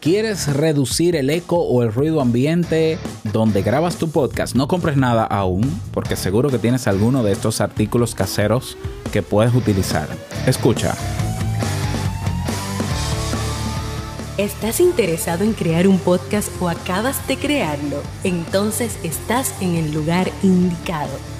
¿Quieres reducir el eco o el ruido ambiente donde grabas tu podcast? No compres nada aún, porque seguro que tienes alguno de estos artículos caseros que puedes utilizar. Escucha. ¿Estás interesado en crear un podcast o acabas de crearlo? Entonces estás en el lugar indicado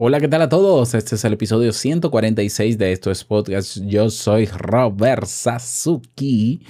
Hola, ¿qué tal a todos? Este es el episodio 146 de Esto es Podcast. Yo soy Robert Sasuki,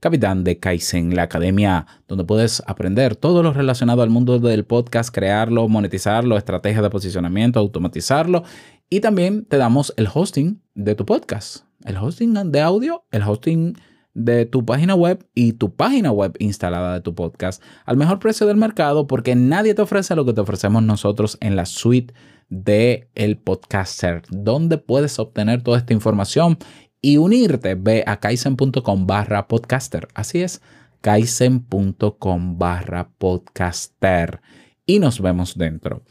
capitán de Kaizen, la academia donde puedes aprender todo lo relacionado al mundo del podcast, crearlo, monetizarlo, estrategias de posicionamiento, automatizarlo y también te damos el hosting de tu podcast, el hosting de audio, el hosting de tu página web y tu página web instalada de tu podcast al mejor precio del mercado porque nadie te ofrece lo que te ofrecemos nosotros en la suite de el podcaster, donde puedes obtener toda esta información y unirte. Ve a kaizen.com barra podcaster. Así es, kaizen.com barra podcaster. Y nos vemos dentro.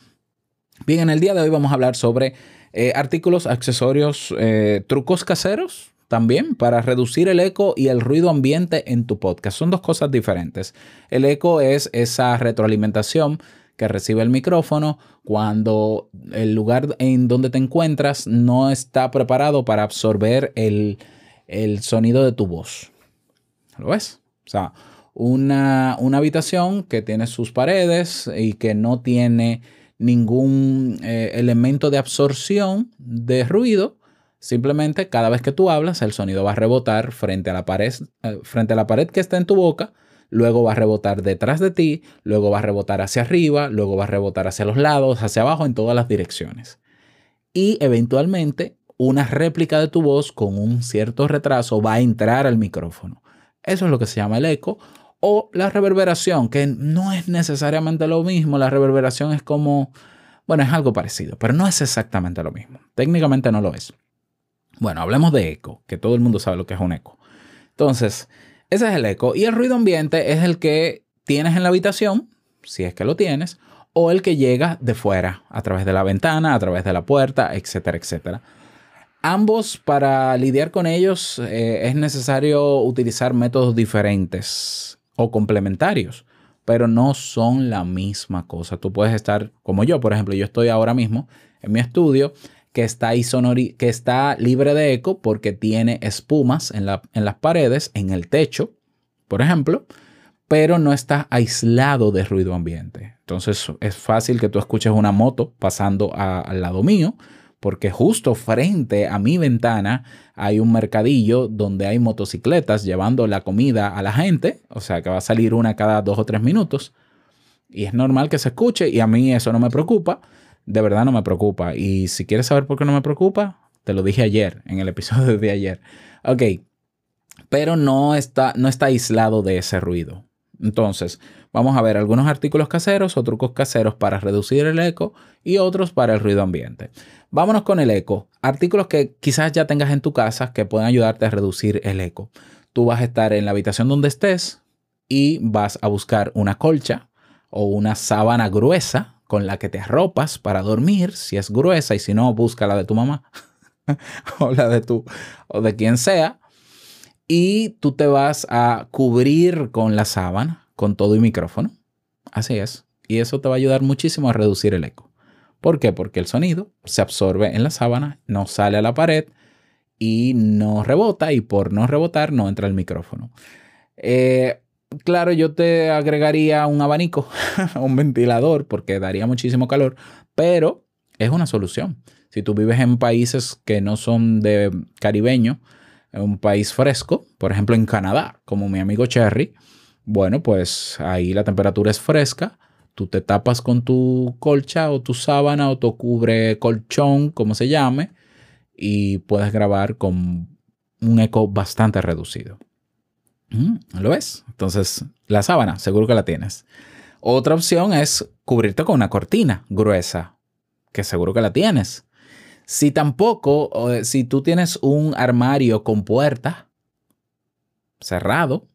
Bien, en el día de hoy vamos a hablar sobre eh, artículos, accesorios, eh, trucos caseros también para reducir el eco y el ruido ambiente en tu podcast. Son dos cosas diferentes. El eco es esa retroalimentación que recibe el micrófono cuando el lugar en donde te encuentras no está preparado para absorber el, sonido de tu voz. ¿Lo ves? O sea, una, habitación que tiene sus paredes y que no tiene ningún eh, elemento de absorción de ruido, simplemente cada vez que tú hablas el sonido va a rebotar frente a la pared, eh, frente a la pared que está en tu boca luego va a rebotar detrás de ti, luego va a rebotar hacia arriba, luego va a rebotar hacia los lados, hacia abajo, en todas las direcciones. Y eventualmente una réplica de tu voz con un cierto retraso va a entrar al micrófono. Eso es lo que se llama el eco o la reverberación, que no es necesariamente lo mismo. La reverberación es como, bueno, es algo parecido, pero no es exactamente lo mismo. Técnicamente no lo es. Bueno, hablemos de eco, que todo el mundo sabe lo que es un eco. Entonces, ese es el eco. Y el ruido ambiente es el que tienes en la habitación, si es que lo tienes, o el que llega de fuera, a través de la ventana, a través de la puerta, etcétera, etcétera. Ambos, para lidiar con ellos, eh, es necesario utilizar métodos diferentes o complementarios, pero no son la misma cosa. Tú puedes estar, como yo, por ejemplo, yo estoy ahora mismo en mi estudio que está, que está libre de eco porque tiene espumas en, en las paredes, en el techo, por ejemplo, pero no está aislado de ruido ambiente. Entonces es fácil que tú escuches una moto pasando al lado mío, porque justo frente a mi ventana hay un mercadillo donde hay motocicletas llevando la comida a la gente, o sea que va a salir una cada dos o tres minutos, y es normal que se escuche y a mí eso no me preocupa de verdad no me preocupa. Y si quieres saber por qué no me preocupa, te lo dije ayer, en el episodio de ayer. Ok, pero no está, no está aislado de ese ruido. Entonces, vamos a ver algunos artículos caseros o trucos caseros para reducir el eco y otros para el ruido ambiente. Vámonos con el eco. Artículos que quizás ya tengas en tu casa que pueden ayudarte a reducir el eco. Tú vas a estar en la habitación donde estés y vas a buscar una colcha o una sábana gruesa con la que te arropas para dormir, si es gruesa, y si no, busca la de tu mamá o la de tu o de quien sea, y tú te vas a cubrir con la sábana, con todo y micrófono. Así es. Y eso te va a ayudar muchísimo a reducir el eco. ¿Por qué? Porque el sonido se absorbe en la sábana, no sale a la pared y no rebota y por no rebotar no entra el micrófono. Eh, claro, yo te agregaría un abanico, un ventilador, porque daría muchísimo calor, pero es una solución. Si tú vives en países que no son de caribeño, en un país fresco, por ejemplo en Canadá, como mi amigo Cherry, bueno, pues ahí la temperatura es fresca, tú te tapas con tu colcha o tu sábana o tu cubre colchón, como se llame, y puedes grabar con un eco bastante reducido. Mm, ¿Lo ves? Entonces, la sábana, seguro que la tienes. Otra opción es cubrirte con una cortina gruesa, que seguro que la tienes. Si tampoco, si tú tienes un armario con puerta cerrado,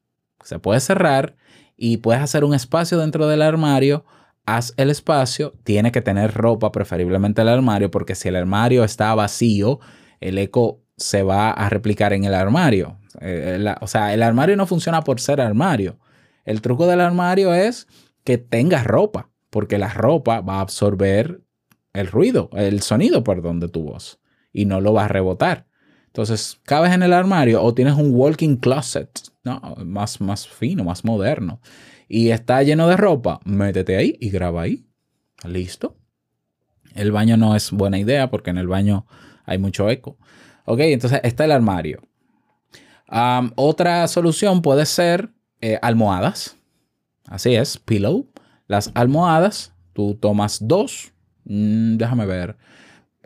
se puede cerrar y puedes hacer un espacio dentro del armario, haz el espacio, tiene que tener ropa, preferiblemente el armario, porque si el armario está vacío, el eco se va a replicar en el armario. Eh, o sea, el armario no funciona por ser armario. El truco del armario es que tengas ropa, porque la ropa va a absorber el ruido, el sonido, perdón, de tu voz y no lo va a rebotar. Entonces, cabes en el armario o tienes un walking closet, ¿no? Más, más fino, más moderno. Y está lleno de ropa, métete ahí y graba ahí. Listo. El baño no es buena idea porque en el baño hay mucho eco. Ok, entonces está el armario. otra solución puede ser eh, almohadas. Así es, pillow. Las almohadas, tú tomas dos. Mm, déjame ver.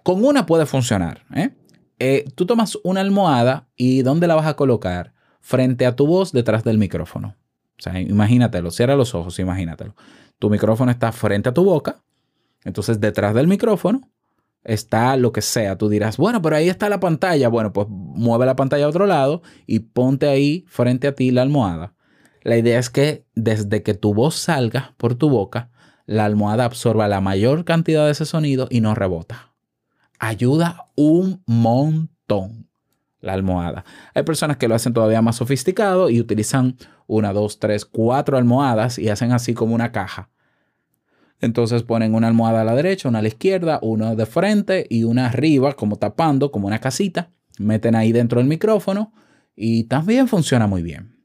Con una puede funcionar. ¿eh? Eh, tú tomas una almohada y ¿dónde la vas a colocar? Frente a tu voz detrás del micrófono. O sea, imagínatelo, cierra los ojos, imagínatelo. Tu micrófono está frente a tu boca, entonces detrás del micrófono está lo que sea. Tú dirás, bueno, pero ahí está la pantalla. Bueno, pues mueve la pantalla a otro lado y ponte ahí frente a ti la almohada. La idea es que desde que tu voz salga por tu boca, la almohada absorba la mayor cantidad de ese sonido y no rebota. Ayuda un montón la almohada. Hay personas que lo hacen todavía más sofisticado y utilizan una, dos, tres, cuatro almohadas y hacen así como una caja. Entonces ponen una almohada a la derecha, una a la izquierda, una de frente y una arriba, como tapando, como una casita. Meten ahí dentro del micrófono y también funciona muy bien.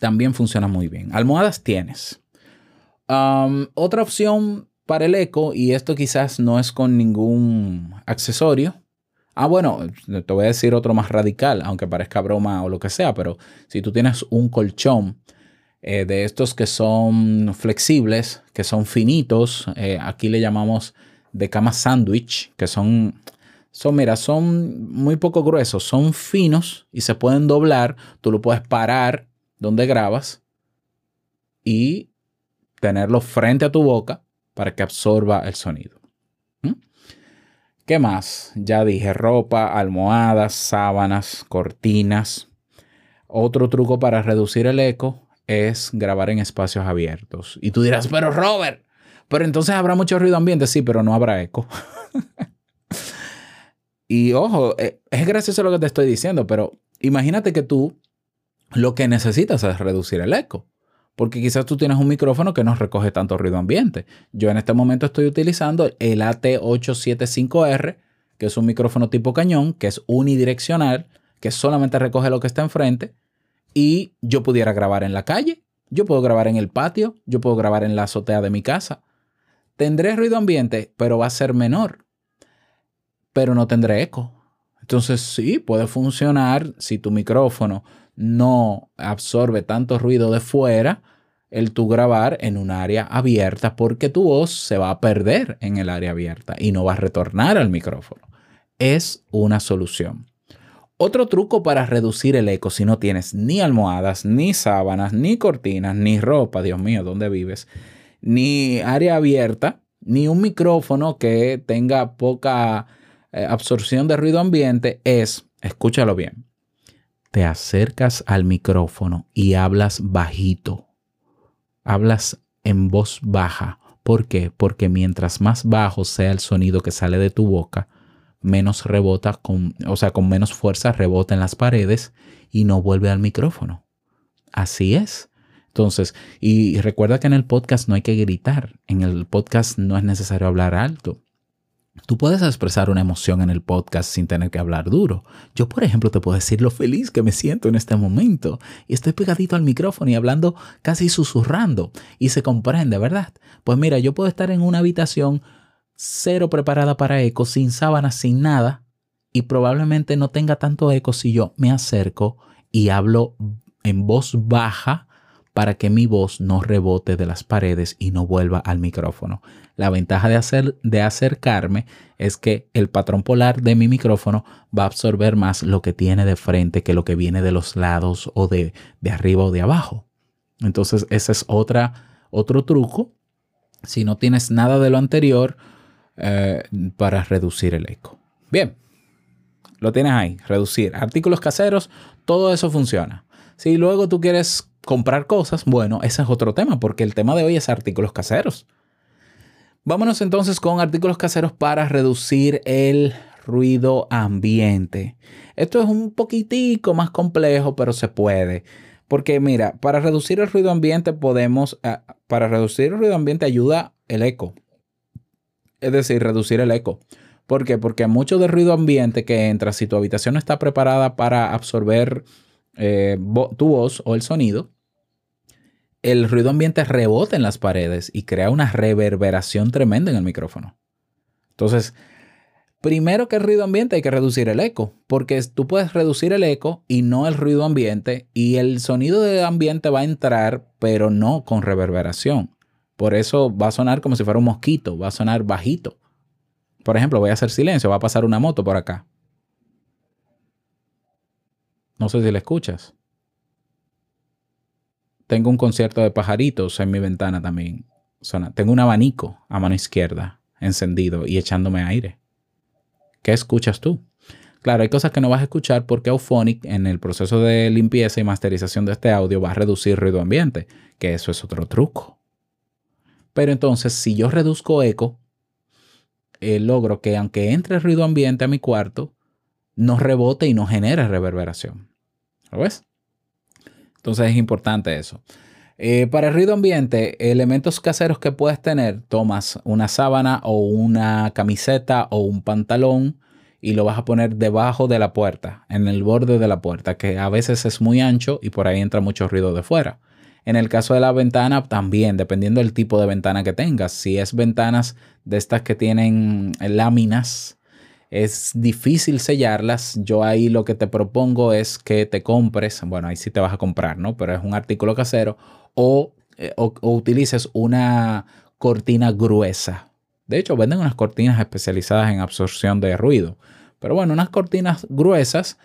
También funciona muy bien. Almohadas tienes. otra opción para el eco, y esto quizás no es con ningún accesorio, Ah, bueno, te voy a decir otro más radical, aunque parezca broma o lo que sea, pero si tú tienes un colchón eh, de estos que son flexibles, que son finitos, eh, aquí le llamamos de cama sándwich, que son, son, mira, son muy poco gruesos, son finos y se pueden doblar, tú lo puedes parar donde grabas y tenerlo frente a tu boca para que absorba el sonido. ¿Qué más? Ya dije ropa, almohadas, sábanas, cortinas. Otro truco para reducir el eco es grabar en espacios abiertos. Y tú dirás, pero Robert, pero entonces habrá mucho ruido ambiente. Sí, pero no habrá eco. y ojo, eh, es gracioso lo que te estoy diciendo, pero imagínate que tú lo que necesitas es reducir el eco porque quizás tú tienes un micrófono que no recoge tanto ruido ambiente. Yo en este momento estoy utilizando el AT875R, que es un micrófono tipo cañón, que es unidireccional, que solamente recoge lo que está enfrente, y yo pudiera grabar en la calle, yo puedo grabar en el patio, yo puedo grabar en la azotea de mi casa. Tendré ruido ambiente, pero va a ser menor, pero no tendré eco. Entonces sí, puede funcionar si tu micrófono no absorbe tanto ruido de fuera, el tu grabar en un área abierta porque tu voz se va a perder en el área abierta y no va a retornar al micrófono. Es una solución. Otro truco para reducir el eco si no tienes ni almohadas, ni sábanas, ni cortinas, ni ropa, Dios mío, ¿dónde vives? Ni área abierta, ni un micrófono que tenga poca eh, absorción de ruido ambiente es, escúchalo bien, te acercas al micrófono y hablas bajito. Hablas en voz baja. ¿Por qué? Porque mientras más bajo sea el sonido que sale de tu boca, menos rebota con, o sea, con menos fuerza rebota en las paredes y no vuelve al micrófono. Así es. Entonces, y recuerda que en el podcast no hay que gritar. En el podcast no es necesario hablar alto. Tú puedes expresar una emoción en el podcast sin tener que hablar duro. Yo, por ejemplo, te puedo decir lo feliz que me siento en este momento y estoy pegadito al micrófono y hablando casi susurrando y se comprende, ¿verdad? Pues mira, yo puedo estar en una habitación cero preparada para eco, sin sábanas, sin nada y probablemente no tenga tanto eco si yo me acerco y hablo en voz baja para que mi voz no rebote de las paredes y no vuelva al micrófono. La ventaja de, hacer, de acercarme es que el patrón polar de mi micrófono va a absorber más lo que tiene de frente que lo que viene de los lados o de, de arriba o de abajo. Entonces ese es otra, otro truco. Si no tienes nada de lo anterior eh, para reducir el eco. Bien, lo tienes ahí, reducir. Artículos caseros, todo eso funciona. Si luego tú quieres comprar cosas, bueno, ese es otro tema, porque el tema de hoy es artículos caseros. Vámonos entonces con artículos caseros para reducir el ruido ambiente. Esto es un poquitico más complejo, pero se puede. Porque mira, para reducir el ruido ambiente podemos, eh, para reducir el ruido ambiente ayuda el eco. Es decir, reducir el eco. ¿Por qué? Porque mucho del ruido ambiente que entra, si tu habitación no está preparada para absorber eh, tu voz o el sonido, el ruido ambiente rebota en las paredes y crea una reverberación tremenda en el micrófono. Entonces, primero que el ruido ambiente hay que reducir el eco, porque tú puedes reducir el eco y no el ruido ambiente, y el sonido de ambiente va a entrar, pero no con reverberación. Por eso va a sonar como si fuera un mosquito, va a sonar bajito. Por ejemplo, voy a hacer silencio, va a pasar una moto por acá. No sé si la escuchas. Tengo un concierto de pajaritos en mi ventana también. Tengo un abanico a mano izquierda encendido y echándome aire. ¿Qué escuchas tú? Claro, hay cosas que no vas a escuchar porque Auphonic en el proceso de limpieza y masterización de este audio va a reducir ruido ambiente, que eso es otro truco. Pero entonces, si yo reduzco eco, eh, logro que aunque entre ruido ambiente a mi cuarto, no rebote y no genere reverberación. ¿Lo ves? Entonces es importante eso. Eh, para el ruido ambiente, elementos caseros que puedes tener, tomas una sábana o una camiseta o un pantalón y lo vas a poner debajo de la puerta, en el borde de la puerta, que a veces es muy ancho y por ahí entra mucho ruido de fuera. En el caso de la ventana, también, dependiendo del tipo de ventana que tengas. Si es ventanas de estas que tienen láminas, es difícil sellarlas. Yo ahí lo que te propongo es que te compres, bueno, ahí sí te vas a comprar, ¿no? Pero es un artículo casero o, eh, utilices una cortina gruesa. De hecho, venden unas cortinas especializadas en absorción de ruido. Pero bueno, unas cortinas gruesas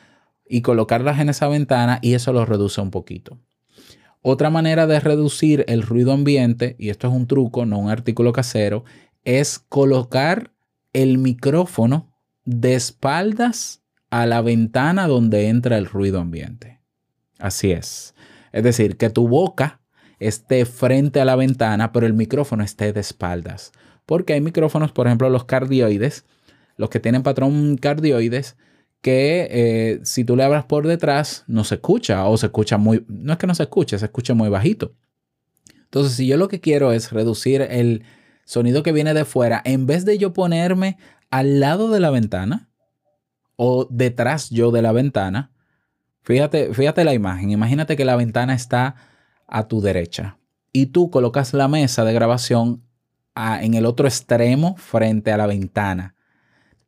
y colocarlas en esa ventana y eso lo reduce un poquito. Otra manera de reducir el ruido ambiente, y esto es un truco, no un artículo casero, es colocar el micrófono de espaldas a la ventana donde entra el ruido ambiente. Así es. Es decir, que tu boca esté frente a la ventana, pero el micrófono esté de espaldas. Porque hay micrófonos, por ejemplo, los cardioides, los que tienen patrón cardioides, que eh, si tú le abras por detrás no se escucha o se escucha muy, no es que no se escuche, se escucha muy bajito. Entonces, si yo lo que quiero es reducir el sonido que viene de fuera, en vez de yo ponerme al lado de la ventana o detrás yo de la ventana. Fíjate, fíjate la imagen. Imagínate que la ventana está a tu derecha y tú colocas la mesa de grabación en el otro extremo frente a la ventana.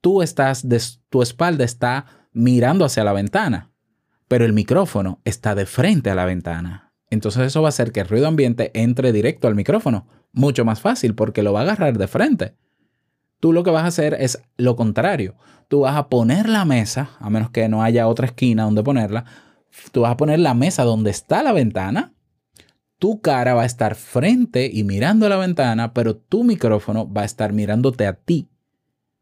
Tú estás, de, tu espalda está mirando hacia la ventana, pero el micrófono está de frente a la ventana. Entonces eso va a hacer que el ruido ambiente entre directo al micrófono. Mucho más fácil porque lo va a agarrar de frente. Tú lo que vas a hacer es lo contrario. Tú vas a poner la mesa, a menos que no haya otra esquina donde ponerla, tú vas a poner la mesa donde está la ventana. Tu cara va a estar frente y mirando a la ventana, pero tu micrófono va a estar mirándote a ti.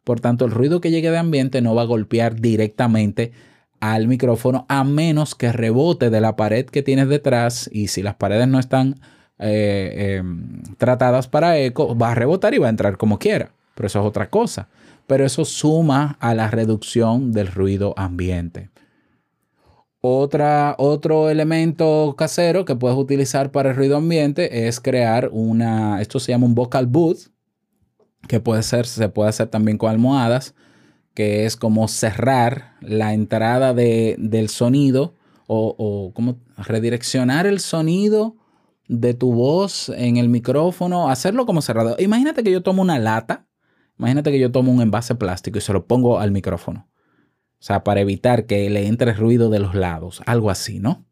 Por tanto, el ruido que llegue de ambiente no va a golpear directamente al micrófono a menos que rebote de la pared que tienes detrás y si las paredes no están eh, em, tratadas para eco, va a rebotar y va a entrar como quiera pero eso es otra cosa. Pero eso suma a la reducción del ruido ambiente. Otra, otro elemento casero que puedes utilizar para el ruido ambiente es crear una, esto se llama un vocal booth, que puede ser, se puede hacer también con almohadas, que es como cerrar la entrada del sonido o, o como redireccionar el sonido de tu voz en el micrófono, hacerlo como cerrado. Imagínate que yo tomo una lata Imagínate que yo tomo un envase plástico y se lo pongo al micrófono. O sea, para evitar que le entre ruido de los lados, algo así, ¿no?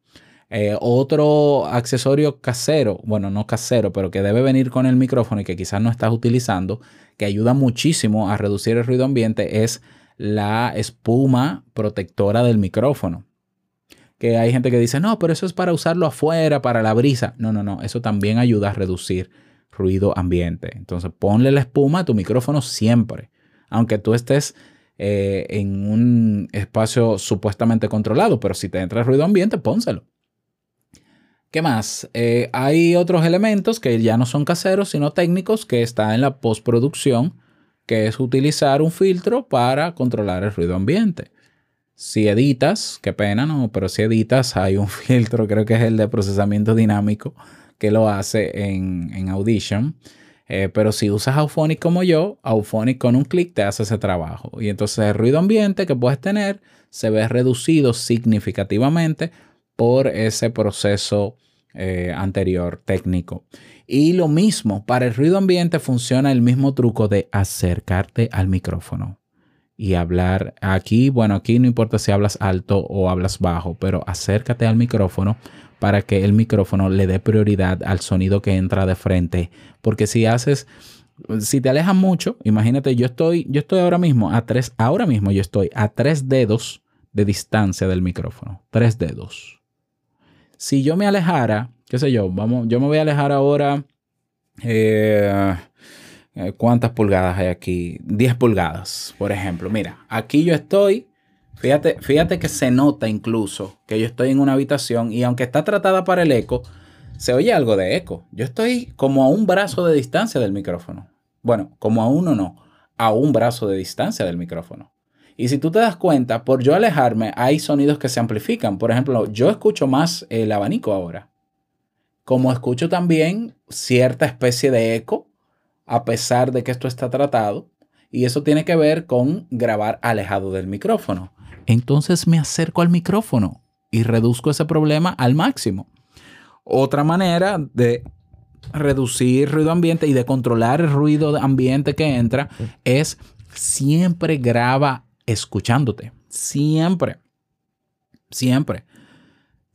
Eh, otro accesorio casero, bueno, no casero, pero que debe venir con el micrófono y que quizás no estás utilizando, que ayuda muchísimo a reducir el ruido ambiente, es la espuma protectora del micrófono. Que hay gente que dice, no, pero eso es para usarlo afuera, para la brisa. No, no, no, eso también ayuda a reducir ruido ambiente. Entonces ponle la espuma a tu micrófono siempre, aunque tú estés eh, en un espacio supuestamente controlado, pero si te entra ruido ambiente, pónselo. ¿Qué más? Eh, hay otros elementos que ya no son caseros, sino técnicos, que está en la postproducción, que es utilizar un filtro para controlar el ruido ambiente. Si editas, qué pena, no, pero si editas, hay un filtro, creo que es el de procesamiento dinámico, que lo hace en, Audition. Eh, pero si usas Auphonic como yo, Auphonic con un clic te hace ese trabajo. Y entonces el ruido ambiente que puedes tener se ve reducido significativamente por ese proceso eh, anterior técnico. Y lo mismo, para el ruido ambiente funciona el mismo truco de acercarte al micrófono y hablar aquí, bueno, aquí no importa si hablas alto o hablas bajo, pero acércate al micrófono para que el micrófono le dé prioridad al sonido que entra de frente, porque si haces si te alejas mucho, imagínate, yo estoy yo estoy ahora mismo a tres ahora mismo yo estoy a tres dedos de distancia del micrófono, tres dedos si yo me alejara, qué sé yo, vamos, yo me voy a alejar ahora. Eh, eh, ¿Cuántas pulgadas hay aquí? 10 pulgadas, por ejemplo. Mira, aquí yo estoy. Fíjate, fíjate que se nota incluso que yo estoy en una habitación y aunque está tratada para el eco, se oye algo de eco. Yo estoy como a un brazo de distancia del micrófono. Bueno, como a uno no, a un brazo de distancia del micrófono. Y si tú te das cuenta, por yo alejarme, hay sonidos que se amplifican. Por ejemplo, yo escucho más el abanico ahora. Como escucho también cierta especie de eco, a pesar de que esto está tratado. Y eso tiene que ver con grabar alejado del micrófono. Entonces me acerco al micrófono y reduzco ese problema al máximo. Otra manera de reducir ruido ambiente y de controlar el ruido ambiente que entra es siempre graba escuchándote. Siempre. Siempre.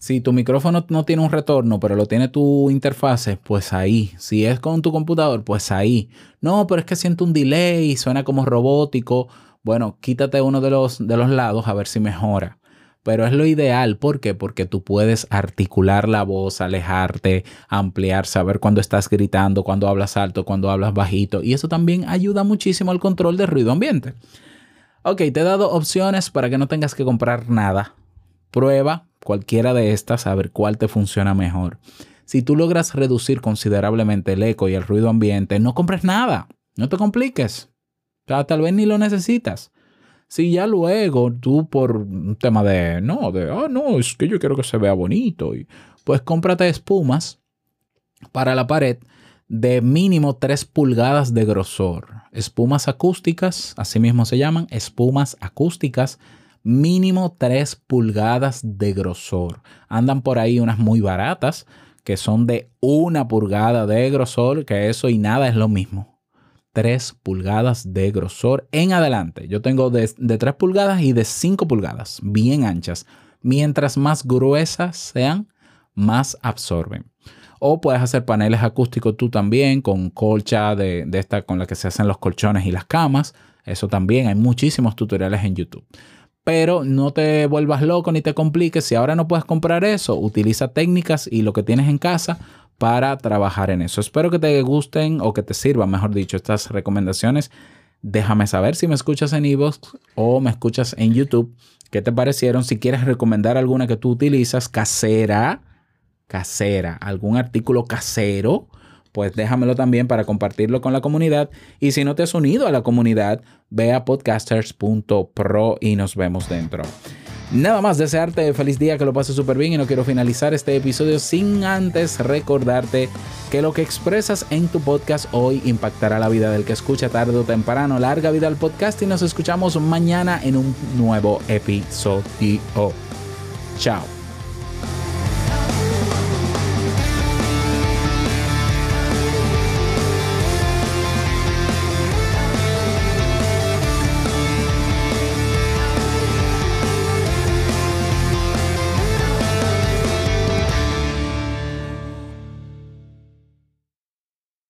Si tu micrófono no tiene un retorno, pero lo tiene tu interfase, pues ahí. Si es con tu computador, pues ahí. No, pero es que siento un delay, suena como robótico. Bueno, quítate uno de los, de los lados a ver si mejora. Pero es lo ideal. ¿Por qué? Porque tú puedes articular la voz, alejarte, ampliar, saber cuándo estás gritando, cuándo hablas alto, cuándo hablas bajito. Y eso también ayuda muchísimo al control del ruido ambiente. Ok, te he dado opciones para que no tengas que comprar nada. Prueba cualquiera de estas a ver cuál te funciona mejor. Si tú logras reducir considerablemente el eco y el ruido ambiente, no compres nada. No te compliques. O sea, tal vez ni lo necesitas. Si ya luego tú por un tema de, no, de, ah, no, es que yo quiero que se vea bonito, y, pues cómprate espumas para la pared de mínimo 3 pulgadas de grosor. Espumas acústicas, así mismo se llaman, espumas acústicas, mínimo 3 pulgadas de grosor. Andan por ahí unas muy baratas que son de una pulgada de grosor, que eso y nada es lo mismo. 3 pulgadas de grosor en adelante. Yo tengo de, de 3 pulgadas y de 5 pulgadas, bien anchas. Mientras más gruesas sean, más absorben. O puedes hacer paneles acústicos tú también con colcha de, esta con la que se hacen los colchones y las camas. Eso también, hay muchísimos tutoriales en YouTube. Pero no te vuelvas loco ni te compliques. Si ahora no puedes comprar eso, utiliza técnicas y lo que tienes en casa para trabajar en eso. Espero que te gusten o que te sirvan, mejor dicho, estas recomendaciones. Déjame saber si me escuchas en iVoox o me escuchas en YouTube. ¿Qué te parecieron? Si quieres recomendar alguna que tú utilizas casera casera, algún artículo casero, pues déjamelo también para compartirlo con la comunidad. Y si no te has unido a la comunidad, ve a podcasters.pro y nos vemos dentro. Nada más desearte feliz día, que lo pases súper bien y no quiero finalizar este episodio sin antes recordarte que lo que expresas en tu podcast hoy impactará la vida del que escucha tarde o temprano. Larga vida al podcast y nos escuchamos mañana en un nuevo episodio. Chao.